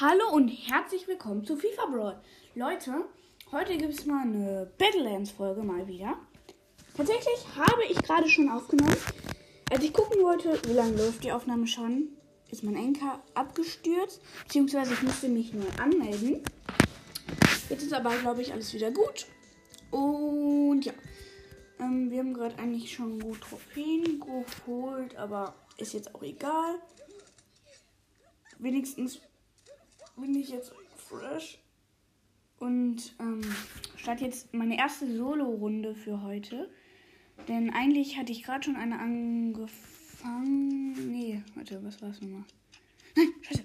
Hallo und herzlich willkommen zu FIFA Brawl. Leute, heute gibt es mal eine Battlelands-Folge mal wieder. Tatsächlich habe ich gerade schon aufgenommen. Als ich gucken wollte, wie lange läuft die Aufnahme schon, ist mein Enker abgestürzt. Beziehungsweise ich musste mich neu anmelden. Jetzt ist aber, glaube ich, alles wieder gut. Und ja, ähm, wir haben gerade eigentlich schon gut Trophäen geholt, aber ist jetzt auch egal. Wenigstens bin ich jetzt fresh. Und ähm, starte jetzt meine erste Solo-Runde für heute. Denn eigentlich hatte ich gerade schon eine angefangen. Nee, warte, was war es nochmal? Nein, scheiße.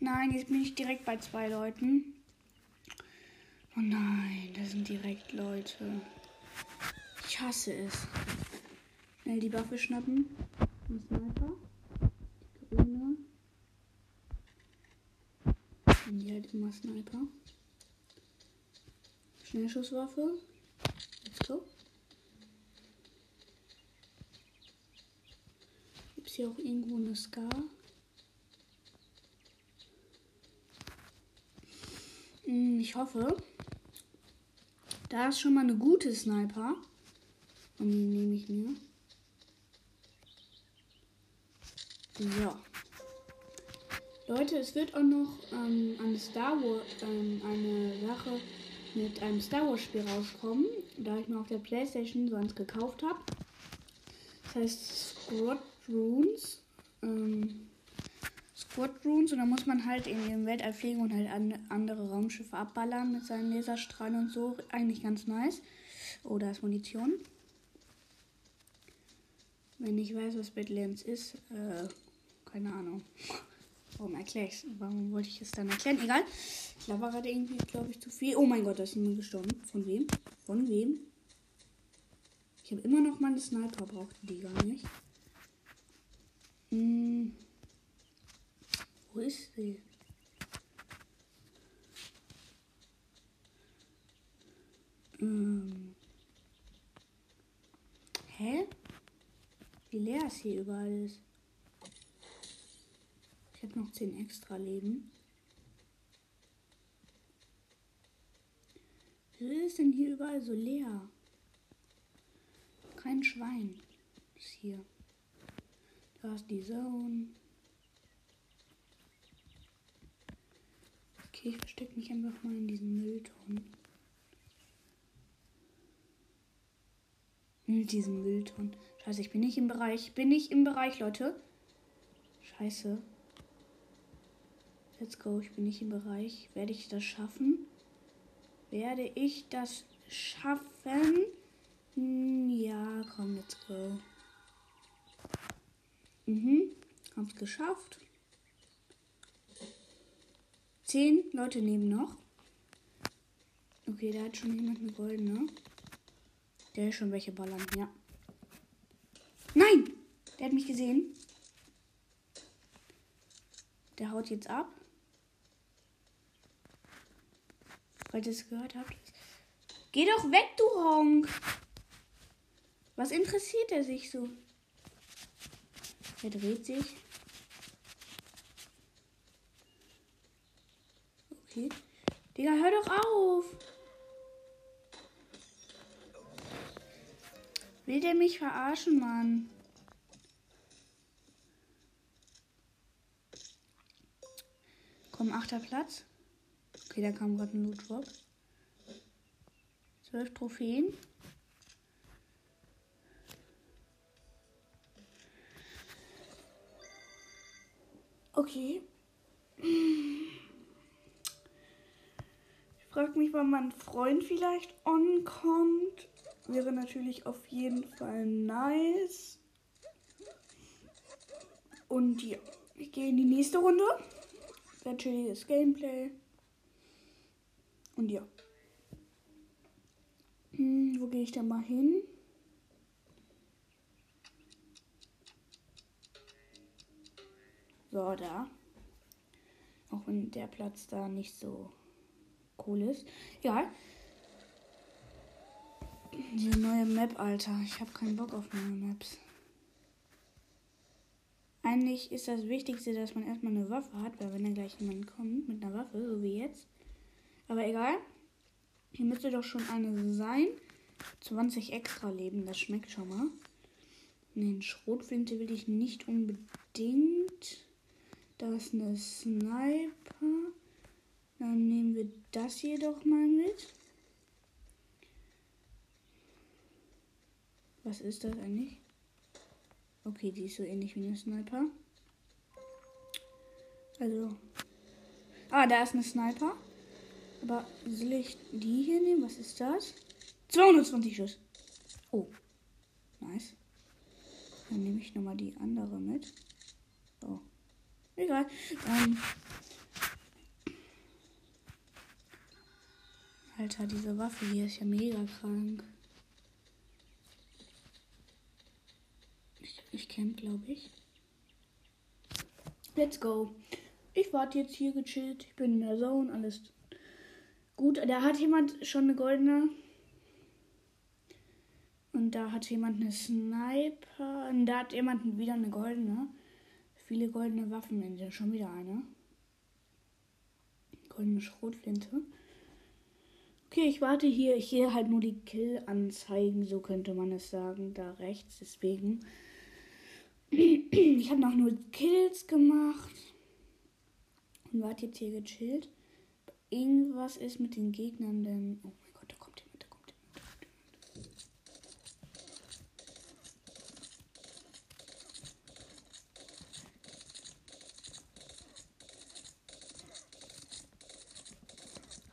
Nein, jetzt bin ich direkt bei zwei Leuten. Oh nein, da sind direkt Leute. Ich hasse es. Schnell die Waffe schnappen. Ein Sniper. Die grüne. Und die halt immer Sniper. Schnellschusswaffe. Let's go. Gibt es hier auch irgendwo eine Scar? Hm, Ich hoffe. Da ist schon mal eine gute Sniper. Und die nehme ich mir. So. Leute, es wird auch noch ähm, eine Star Wars, ähm, eine Sache mit einem Star Wars Spiel rauskommen, da ich mir auf der Playstation so eins gekauft habe. Das heißt Squadrons. Ähm, Squadrons und da muss man halt in dem Weltall fliegen und halt an, andere Raumschiffe abballern mit seinen Laserstrahlen und so. Eigentlich ganz nice. Oh, da ist Munition. Wenn ich weiß, was Badlands ist, äh, keine Ahnung. Warum erkläre ich Warum wollte ich es dann erklären? Egal. Ich laber gerade irgendwie, glaube ich, zu viel. Oh mein Gott, da ist jemand gestorben. Von wem? Von wem? Ich habe immer noch meine Sniper, brauchte die gar nicht. Hm. Wo ist sie? Ähm. Hä? Wie leer es hier überall ist. Ich habe noch 10 extra Leben. Wieso ist denn hier überall so leer? Kein Schwein ist hier. Da ist die Zone. Okay, ich verstecke mich einfach mal in diesen Mülltonnen. In diesem Mülltonnen. Scheiße, ich bin nicht im Bereich. Bin nicht im Bereich, Leute. Scheiße. Let's go. Ich bin nicht im Bereich. Werde ich das schaffen? Werde ich das schaffen? Hm, ja, komm, let's go. Mhm. Hab's geschafft. Zehn Leute nehmen noch. Okay, da hat schon jemand eine goldene. Der ist schon welche ballern, ja. Nein! Der hat mich gesehen. Der haut jetzt ab. Falls ihr es gehört habt. Geh doch weg, du Honk! Was interessiert er sich so? Er dreht sich. Okay. Digga, hör doch auf! Will der mich verarschen, Mann? Komm, achter Platz. Okay, da kam gerade ein Loot Drop. Zwölf Trophäen. Okay. Ich frage mich, wann mein Freund vielleicht onkommt. Wäre natürlich auf jeden Fall nice. Und ja, ich gehe in die nächste Runde. Sehr chilliges Gameplay. Und ja. Hm, wo gehe ich denn mal hin? So, da. Auch wenn der Platz da nicht so cool ist. Egal. Diese neue Map, Alter. Ich habe keinen Bock auf neue Maps. Eigentlich ist das Wichtigste, dass man erstmal eine Waffe hat, weil wenn dann gleich jemand kommt mit einer Waffe, so wie jetzt. Aber egal. Hier müsste doch schon eine sein. 20 extra Leben, das schmeckt schon mal. Den Schrotflinte will ich nicht unbedingt. Da ist eine Sniper. Dann nehmen wir das hier doch mal mit. Was ist das eigentlich? Okay, die ist so ähnlich wie eine Sniper. Also. Ah, da ist eine Sniper. Aber soll ich die hier nehmen? Was ist das? 220 Schuss. Oh. Nice. Dann nehme ich nochmal die andere mit. Oh. Egal. Ähm. Alter, diese Waffe hier ist ja mega krank. Ich camp, glaube ich. Let's go. Ich warte jetzt hier gechillt. Ich bin in der Zone. Alles gut. Da hat jemand schon eine goldene. Und da hat jemand eine Sniper. Und da hat jemand wieder eine goldene. Viele goldene Waffen. Schon wieder eine. Goldene Schrotflinte. Okay, ich warte hier. Ich sehe halt nur die Kill-Anzeigen, so könnte man es sagen, da rechts. Deswegen ich habe noch nur Kills gemacht. Und warte jetzt hier gechillt. Irgendwas ist mit den Gegnern, denn. Oh mein Gott, da kommt jemand, da kommt jemand.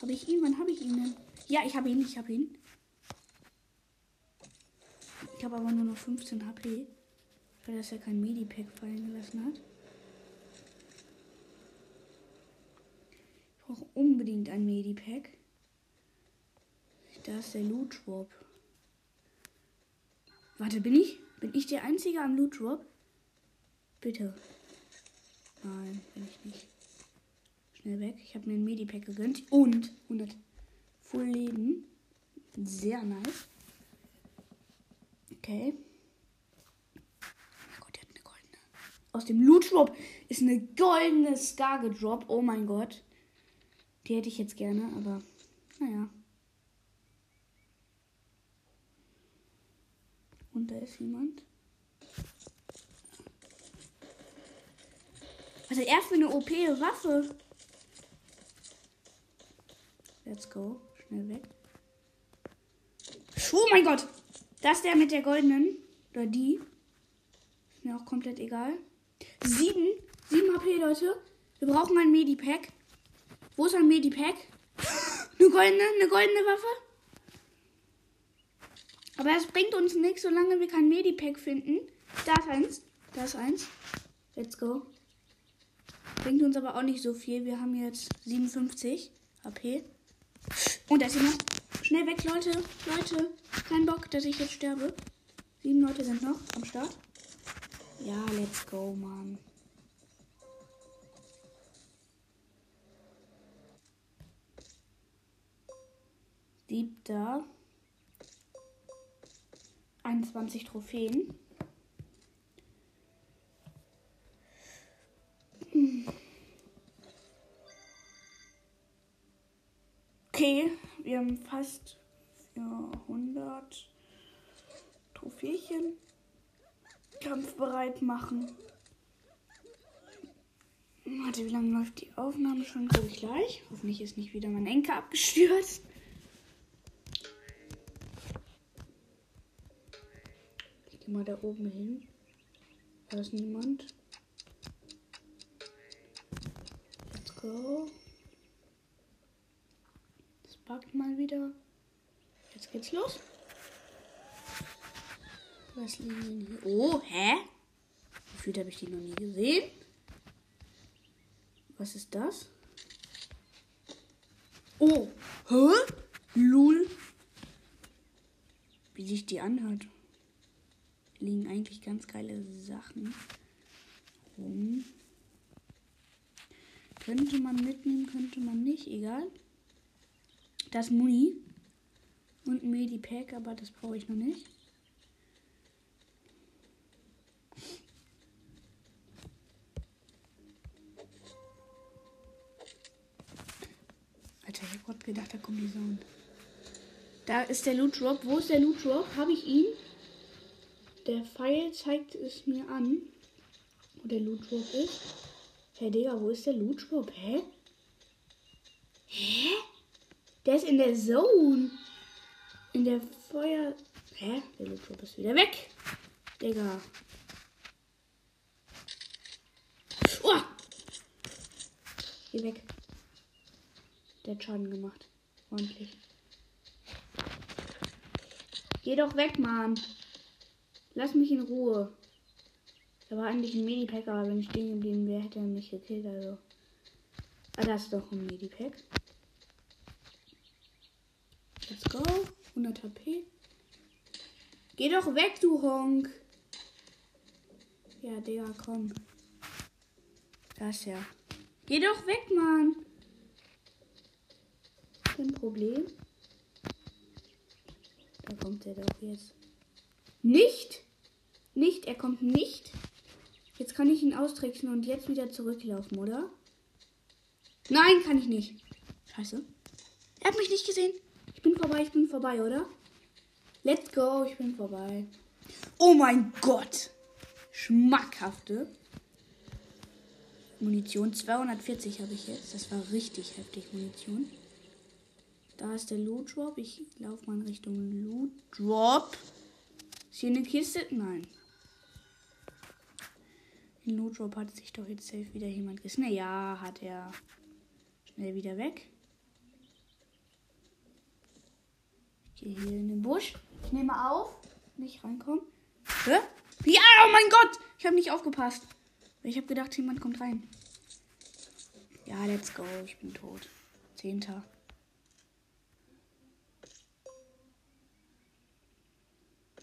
Habe ich ihn? Wann habe ich ihn denn? Ja, ich habe ihn, ich habe ihn. Ich habe aber nur noch 15 HP. Weil das ja kein Medipack fallen gelassen hat. Ich brauche unbedingt ein Medipack. Da ist der Loot Drop. Warte, bin ich? Bin ich der Einzige am Loot Drop? Bitte. Nein, bin ich nicht. Schnell weg. Ich habe mir ein Medipack gegönnt. Und 100 Full Leben. Sehr nice. Okay. aus dem Loot Drop ist eine goldene Scar gedroppt. Oh mein Gott. Die hätte ich jetzt gerne, aber naja. Und da ist jemand. Was hat er für eine OP-Waffe? Let's go. Schnell weg. Oh mein Gott. Das ist der mit der goldenen. Oder die. Ist mir auch komplett egal. Sieben. Sieben HP, Leute. Wir brauchen ein Medipack. Wo ist ein Medipack? Eine goldene, eine goldene Waffe. Aber es bringt uns nichts, solange wir kein Medipack finden. Da ist eins. Da ist eins. Let's go. Bringt uns aber auch nicht so viel. Wir haben jetzt 57 HP. Und da ist jemand. Schnell weg, Leute. Leute. Kein Bock, dass ich jetzt sterbe. Sieben Leute sind noch am Start. Ja, let's go, Mann. Siebter. 21 Trophäen. Okay, wir haben fast 400 Trophächen kampfbereit machen. Warte, wie lange läuft die Aufnahme schon? Guck ich gleich. Hoffentlich ist nicht wieder mein Enker abgestürzt. Ich gehe mal da oben hin. Da ist niemand. Let's go. Das backt mal wieder. Jetzt geht's los. Was liegen denn hier? Oh, hä? Gefühlt habe ich die noch nie gesehen. Was ist das? Oh, hä? Lul. Wie sich die anhört liegen eigentlich ganz geile Sachen rum. Könnte man mitnehmen, könnte man nicht, egal. Das Muni und ein Medipack, aber das brauche ich noch nicht. Alter, ich habe gerade gedacht, da kommt die Sound. Da ist der Loot Drop. Wo ist der Loot Drop? Habe ich ihn? Der Pfeil zeigt es mir an, wo der Loot Drop ist. Hey Digga, wo ist der Loot Drop? Hä? Hä? Der ist in der Zone. In der Feuer. Hä? Der Loot Drop ist wieder weg. Digga. Oh! Geh weg. Der hat Schaden gemacht. Ordentlich. Geh doch weg, Mann. Lass mich in Ruhe. Da war eigentlich ein Medipack, aber wenn ich stehen geblieben wäre, hätte er mich gekillt. Also. Ah, das ist doch ein Medipack. Let's go. 100 HP. Geh doch weg, du Honk. Ja, Digga, komm. Das ja. Geh doch weg, Mann. Kein Problem. Da kommt er doch jetzt. Nicht? Nicht, er kommt nicht. Jetzt kann ich ihn austricksen und jetzt wieder zurücklaufen, oder? Nein, kann ich nicht. Scheiße. Er hat mich nicht gesehen. Ich bin vorbei, ich bin vorbei, oder? Let's go, ich bin vorbei. Oh mein Gott. Schmackhafte Munition. 240 habe ich jetzt. Das war richtig heftig Munition. Da ist der Loot Drop. Ich laufe mal in Richtung Loot Drop. Ist hier eine Kiste? Nein. Den Loot Drop hat sich doch jetzt safe wieder jemand gesnackt. Ja, hat er. Schnell wieder weg. Ich gehe hier in den Busch. Ich nehme auf. Nicht reinkommen. Hä? Ja, oh mein Gott! Ich habe nicht aufgepasst. Ich habe gedacht, jemand kommt rein. Ja, let's go. Ich bin tot. Zehnter.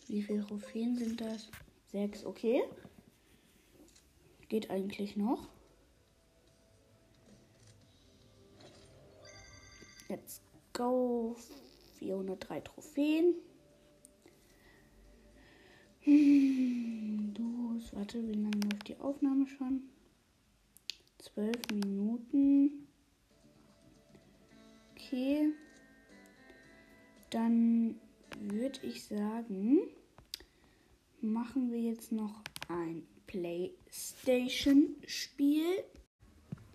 Wie viele Trophäen sind das? Sechs, okay. Geht eigentlich noch. Let's go. 403 Trophäen. Hm, du, warte, wie lange läuft die Aufnahme schon? Zwölf Minuten. Okay. Dann würde ich sagen, machen wir jetzt noch ein PlayStation-Spiel.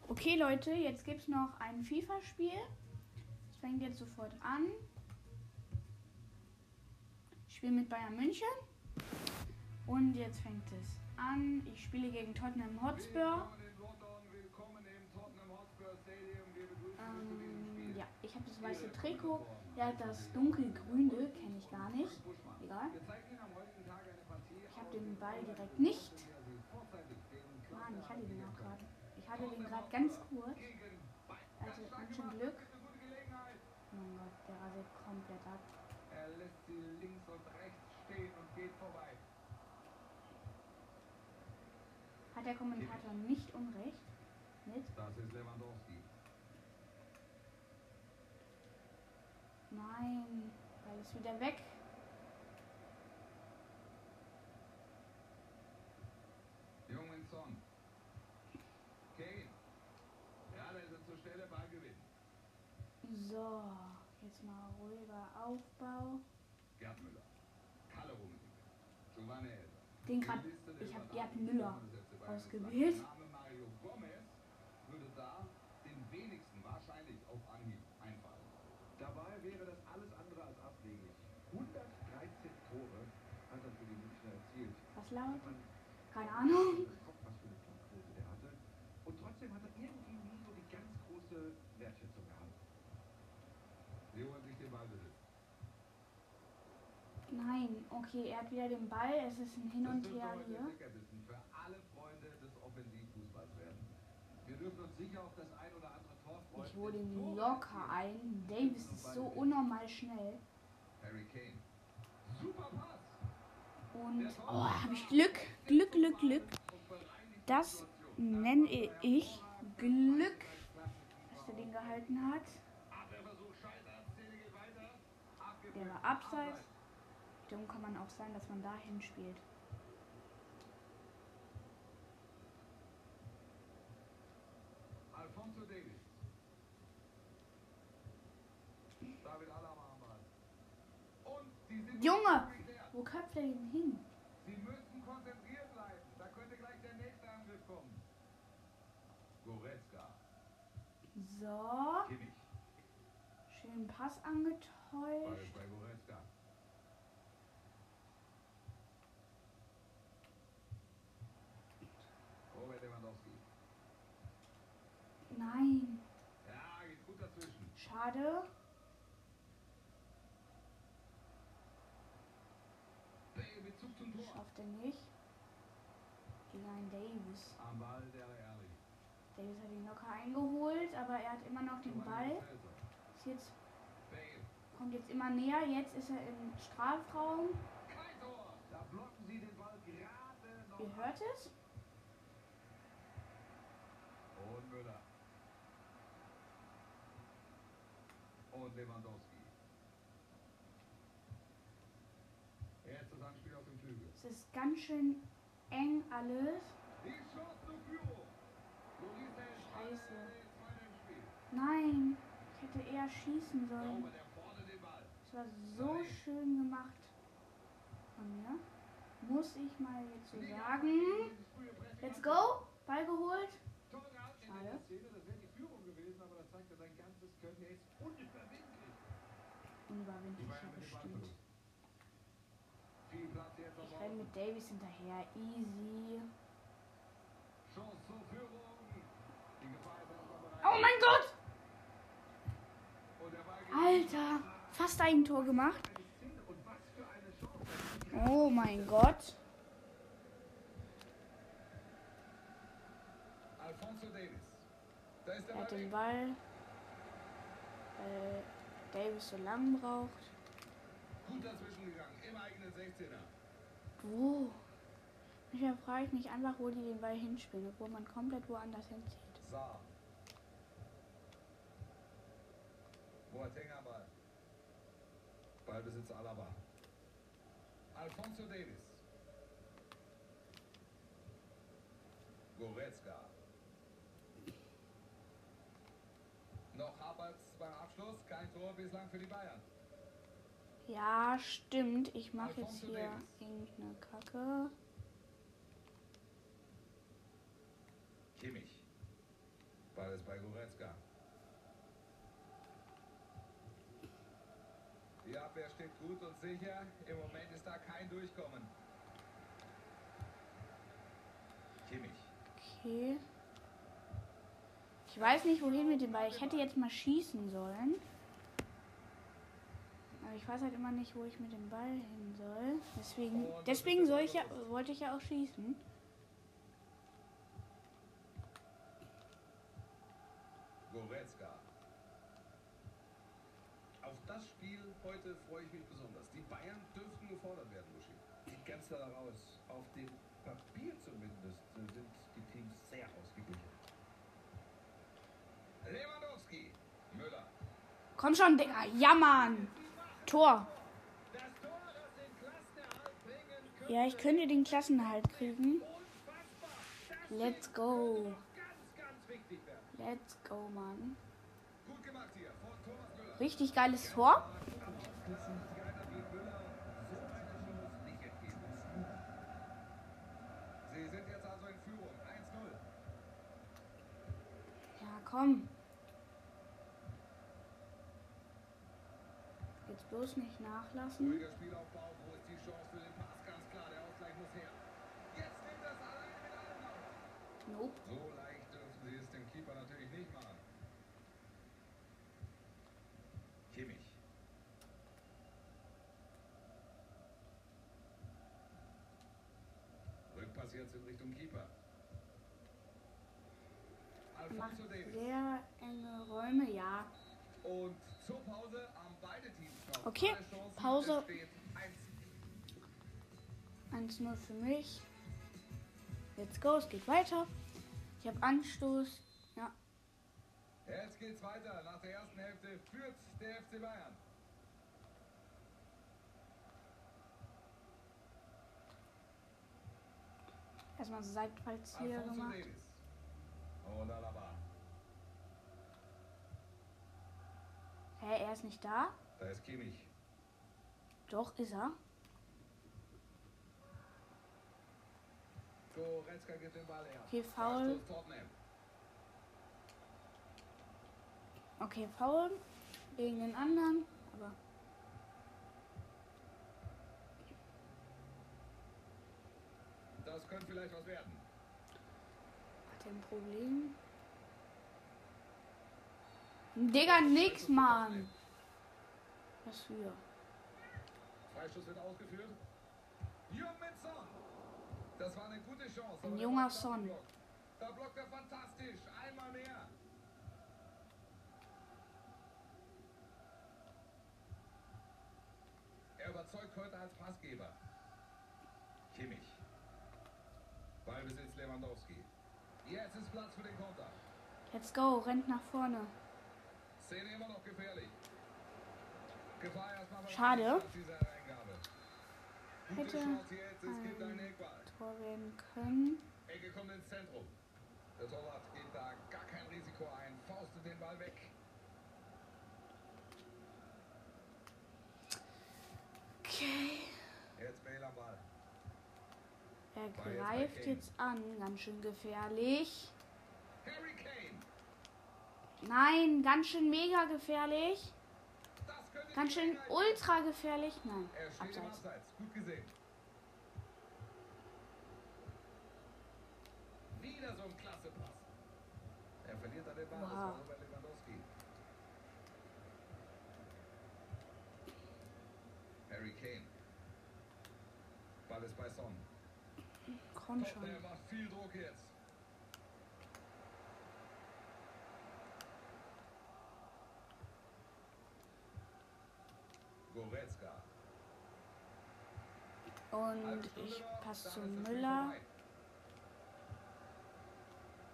Okay, Leute, jetzt gibt es noch ein FIFA-Spiel. Es fängt jetzt sofort an. Ich spiele mit Bayern München. Und jetzt fängt es an. Ich spiele gegen Tottenham Hotspur. Ähm, ja, ich habe das weiße Trikot. Hat das dunkelgrüne, kenne ich gar nicht. Egal. Ich habe den Ball direkt nicht. Mann, ich hatte den auch gerade. Ich hatte den gerade ganz kurz. Also ganz schön Glück. Mein Gott, der rasiert komplett ab. Er lässt sie links und rechts stehen und geht vorbei. Hat der Kommentator nicht unrecht? Mit? Das ist Lewandowski. Nein, Ball ist wieder weg. Jungen Son. Kane. Ja, da ist er zur Stelle, Ball gewinnen. So, jetzt mal ruhiger Aufbau. Gerd Müller. Kalle Rummenigge. Giovanni Elber. Den der ich habe Gerd Müller ausgewählt. Der Name Mario Gomez würde da den wenigsten wahrscheinlich auf Anhieb einfallen. Dabei wäre das alles andere als abwegig. 113 Tore hat er für die Münchner erzielt. Was laut? Man Keine Ahnung. Kopf, was für eine Torquote der hatte. Und trotzdem hat er irgendwie nie so die ganz große Wertschätzung gehabt. Sie holen sich den Ballbesitz. Nein, okay, er hat wieder den Ball. Es ist ein Hin und Her hier. Für alle Freunde des Offensivfußballs werden. Wir dürfen uns sicher auf das ein oder andere Tor freuen. Ich hole ihn locker ein. Davis ist so unnormal schnell. Harry Kane. Super Pass. Und oh, habe ich Glück, Glück, Glück, Glück. Das nenne ich Glück, dass er den gehalten hat. Der war abseits. Dumm kann man auch sein, dass man dahin spielt. Alfonso Davis. David Alaba am Und die sind Junge, wo köpft er ihn hin? Sie müssen konzentriert bleiben. Da könnte gleich der nächste Angriff kommen. Goretzka. So. Kimmich. Schönen Pass angetäuscht. Ball bei Goretzka. Tor. Schafft er nicht. Gegen Davis. Davis hat ihn locker eingeholt, aber er hat immer noch den Ball. Ist jetzt, kommt jetzt immer näher. Jetzt ist er im Strafraum. Gerade. Ihr hört es? Und Müller. Und Lewandowski. Das Anspiel auf dem Flügel. Es ist ganz schön eng alles. Die Chance Scheiße. Nein, ich hätte eher schießen sollen. Es war so schön gemacht von mir. Muss ich mal jetzt so sagen. Let's go. Ball geholt. Schade. Der Szene, das wäre die Führung gewesen, aber da zeigt er sein ganzes Können. Er ist unüberwindlich. Die Unüberwindlich, ja Bayern mit dem bestimmt. Ich renne mit Davis hinterher. Easy. Oh mein Gott! Alter, fast ein Tor gemacht. Oh mein Gott. Alfonso Davis. Da ist der Er hat den. Ball. Weil Davis so lang braucht. Gut dazwischen gegangen. Im eigenen 16er. Wo? Manchmal frage ich mich einfach, wo die den Ball hinspielen, obwohl man komplett woanders hinzieht. Saar. Boateng am Ball. Ballbesitz Alaba. Alfonso Davis. Goretzka. Kein Tor bislang für die Bayern. Ja, stimmt. Ich mache jetzt hier Davis. irgendeine Kacke. Kimmich. Ball ist bei Goretzka. Die Abwehr steht gut und sicher. Im Moment ist da kein Durchkommen. Kimmich. Okay. Ich weiß nicht, wohin mit dem Ball. Ich hätte jetzt mal schießen sollen. Aber ich weiß halt immer nicht, wo ich mit dem Ball hin soll. Deswegen, deswegen soll ich ja, wollte ich ja auch schießen. Goretzka. Auf das Spiel heute freue ich mich besonders. Die Bayern dürften gefordert werden, Muschi. Sieht ganz danach aus. Auf dem Papier zumindest sind die Teams sehr ausgeglichen. Lewandowski. Müller. Komm schon, Digga. Ja, Mann. Tor. Ja, ich könnte den Klassenerhalt kriegen. Let's go. Let's go, Mann. Richtig geiles Tor. Sie sind jetzt in Führung. 1-0. Ja, komm. Jetzt bloß nicht nachlassen. Ruhiger Spielaufbau. Wo ist die Chance für den Pass? Ganz klar, der Ausgleich muss her. Jetzt nimmt das alleine mit allem auf. Nope. So leicht dürfen sie es dem Keeper natürlich nicht machen. Kimmich. Rückpass jetzt in Richtung Keeper. Macht Alfonso Davis. sehr enge Räume, ja. Und zur Pause haben beide Teams noch Okay. Pause. Es steht 1 1-0 für mich. Let's go, es geht weiter. Ich habe Anstoß. Ja, Jetzt geht's weiter. Nach der ersten Hälfte führt der FC Bayern. erstmal so Seitfallzieher Alfonso gemacht. Davis. Und Alaba. Hä, er ist nicht da? Da ist Kimmich. Doch, ist er. Goretzka gibt den Ball her. Okay, Tottenham. Okay, Foul gegen den anderen. Aber Das könnte vielleicht was werden. hat er ein Problem? Digga, nix, Mann. Was für? Freistoß wird ausgeführt. Mit Son. Das war eine gute Chance. Ein junger Son. Da blockt er fantastisch. Einmal mehr. Er überzeugt heute als Passgeber. Kimmich. Ballbesitz Lewandowski. Jetzt ist Platz für den Konter. Let's go, rennt nach vorne. Szene immer noch gefährlich. Schade. Hätte ein. Tor werden können. Ecke kommt ins Zentrum. Der Torwart geht da gar kein Risiko ein, faustet den Ball weg. Okay. Jetzt Bale am Ball. Er greift jetzt an. Ganz schön gefährlich. Harry Kane. Nein, ganz schön mega gefährlich. Das Ganz schön ultra gefährlich. Nein, Er abseits. Abseits. Gut gesehen. Wieder so ein klasse Pass. Er verliert dann den Ball. Das Wow. Robert Lewandowski. Harry Kane. Ball ist bei Son. Komm schon. der macht viel Druck jetzt. Goretzka. Und ich passe dann zu Müller.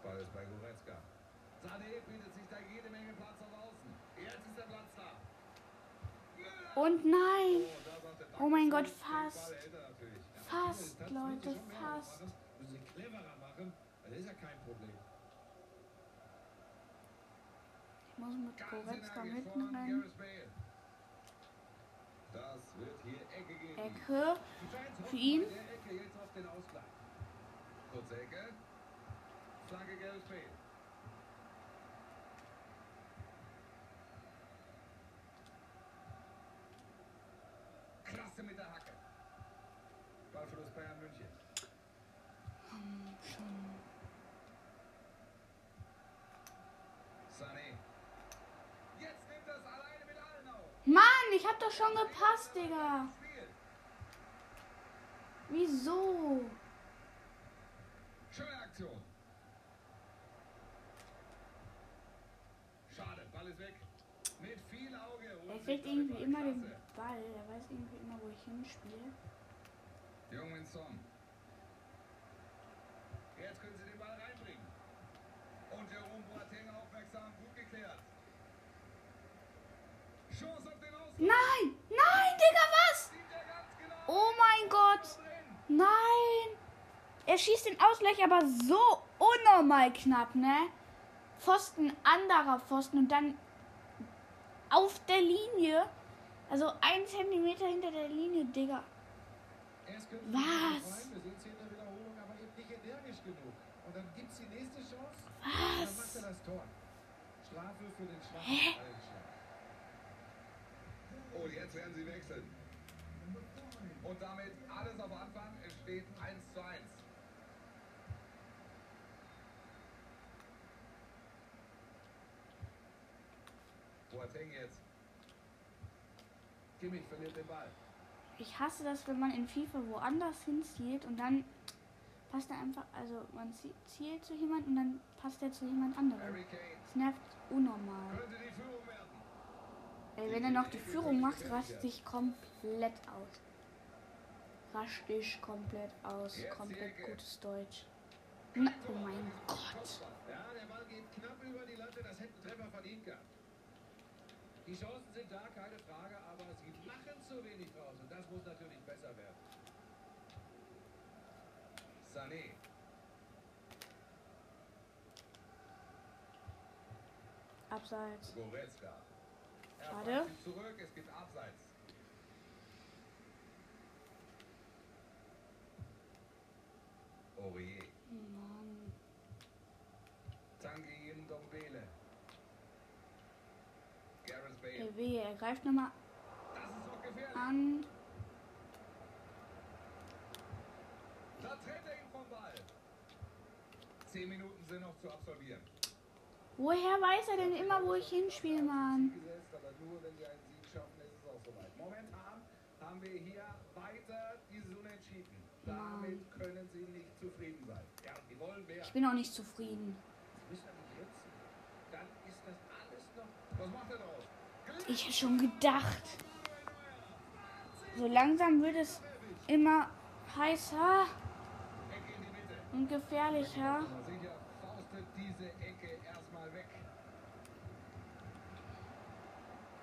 Ball ist bei Goretzka. Sané bietet sich da jede Menge Platz auf Außen. Jetzt ist der Platz da. Und nein! Oh, Oh mein. Gott, fast. Fast, Leute, fast. Müssen sie cleverer machen. Das ist ja kein Problem. Ich muss mit Goretzka mitten rein. Gareth Bale. Das wird hier Ecke Für ihn? bei der Ecke jetzt auf den Ausgleich. Kurze Ecke. Flanke Gareth Bale. Klasse mit der Hacke. Ballverlust Bayern München. Sané. Jetzt nimmt das alleine mit allen auf. Mann, ich hab doch schon gepasst, Digga. Wieso? Schöne Aktion. Schade, Ball ist weg. Mit viel Auge. Er kriegt irgendwie immer den. Ball. Er weiß irgendwie immer, wo ich hinspiele. Jungen Son. Jetzt können sie den Ball reinbringen. Und Jerome Boateng aufmerksam, gut geklärt. Chance. Nein! Nein, Digga, was? Oh mein Gott! Nein! Er schießt den Ausgleich aber so unnormal knapp, ne? Pfosten, anderer Pfosten und dann auf der Linie. Also ein Zentimeter hinter der Linie, Digga. Was? nicht befreien, Wir sehen es hier in der Wiederholung, aber eben nicht energisch genug. Und dann gibt es die nächste Chance. Und dann macht er das Tor. Strafe für den schwachen Ballschlag. Oh, jetzt werden sie wechseln. Und damit alles auf Anfang. Es steht 1 zu 1. Boateng jetzt. Kimmich verliert den Ball. Ich hasse das, wenn man in FIFA woanders hinzielt und dann passt er einfach, also man zie- zielt zu jemand und dann passt er zu jemand anderem. Das nervt unnormal. Ey, wenn er noch die Führung macht, raste ich komplett aus. Raste ich komplett aus. Komplett gutes Deutsch. Na, oh mein Gott. Ja, der Ball geht knapp über die Latte, das hätten Treffer verdient gehabt. Die Chancen sind da, keine Frage, aber sie machen zu wenig draus und das muss natürlich besser werden. Sané. Abseits. Goretzka. Schade. zurück, es gibt Abseits. Aurier. Mann. Tanguy Ndombele. Gareth Bale. Der Wehe, er greift nochmal Das doch an. Da trennt er ihn vom Ball. Zehn Minuten sind noch zu absolvieren. Woher weiß er denn immer, wo ich hinspiele, Mann? Momentan haben wir hier. Damit können sie nicht zufrieden sein. Ja, die wollen mehr. Ich bin auch nicht zufrieden. Sie müssen nicht nutzen. Dann ist das alles noch. Was macht er draus? Ich hätte schon gedacht. So langsam wird es immer heißer die und gefährlicher. Diese Ecke erstmal weg.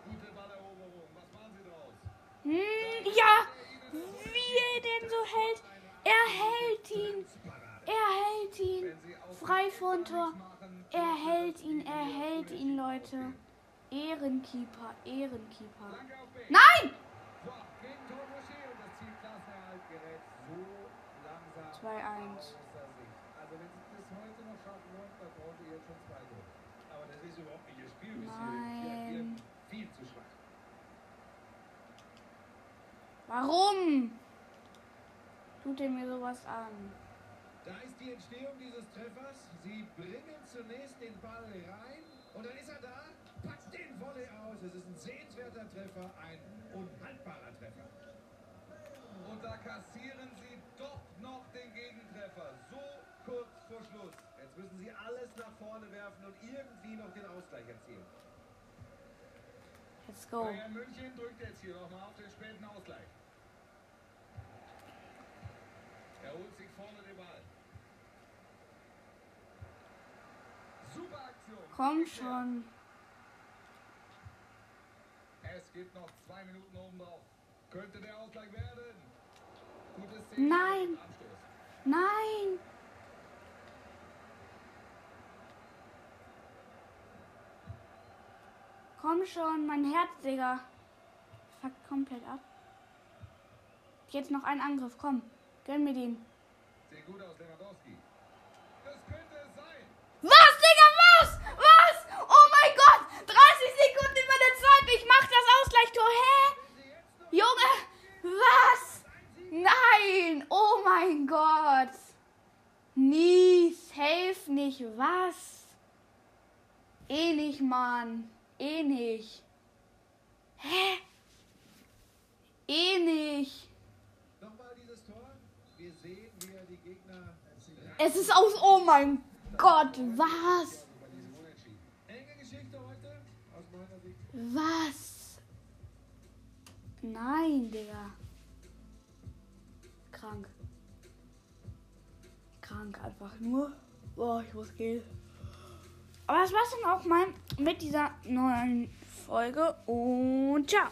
Gute Balleroberung. Was machen sie draus? Hm, ja, wie er den so hält. Er hält ihn. Er hält ihn. Frei von Tor. Er hält ihn, er hält ihn, Leute. Ehrenkeeper, Ehrenkeeper. Nein! So, gegen Tor Rocher und das Ziel Klassenerhalt gerät so langsam 2-1. außer Sicht. Also wenn sie das heute noch schaffen wollen, dann brauchen sie jetzt schon zwei Tore. Aber das ist überhaupt nicht ihr Spiel bis hierhin. Sie Nein. agieren viel zu schwach. Warum? Tut er mir sowas an? Da ist die Entstehung dieses Treffers. Sie bringen zunächst den Ball rein und dann ist er da, packt den Volley aus. Es ist ein sehenswerter Treffer, ein unhaltbarer Treffer. Und da kassieren sie doch noch den Gegentreffer. So kurz vor Schluss. Jetzt müssen sie alles nach vorne werfen und irgendwie noch den Ausgleich erzielen. Let's go. Bayern München drückt jetzt hier nochmal auf den späten Ausgleich. Er holt sich vorne den Ball. Super Aktion. Komm schon. Es gibt noch zwei Minuten oben drauf. Könnte der Ausgleich werden. Nein. Nein! Komm schon, mein Herz, Digga. Fuckt komplett ab. Jetzt noch ein Angriff, komm. Gönn mir den. Was, Digga, was? Was? Oh mein Gott! 30 Sekunden über der Zeit. Ich mach das Ausgleichstor. Hä? Junge, was? Nein! Oh mein Gott! Nie, safe nicht. Was? Eh nicht, Mann. Eh nicht. Hä? Eh nicht. Nochmal dieses Tor. Wir sehen, Es ist aus. Oh mein Gott, was? Was? Nein, Digga. Krank. Krank einfach nur. Boah, ich muss gehen. Aber das war's dann auch mal mit dieser neuen Folge und ciao.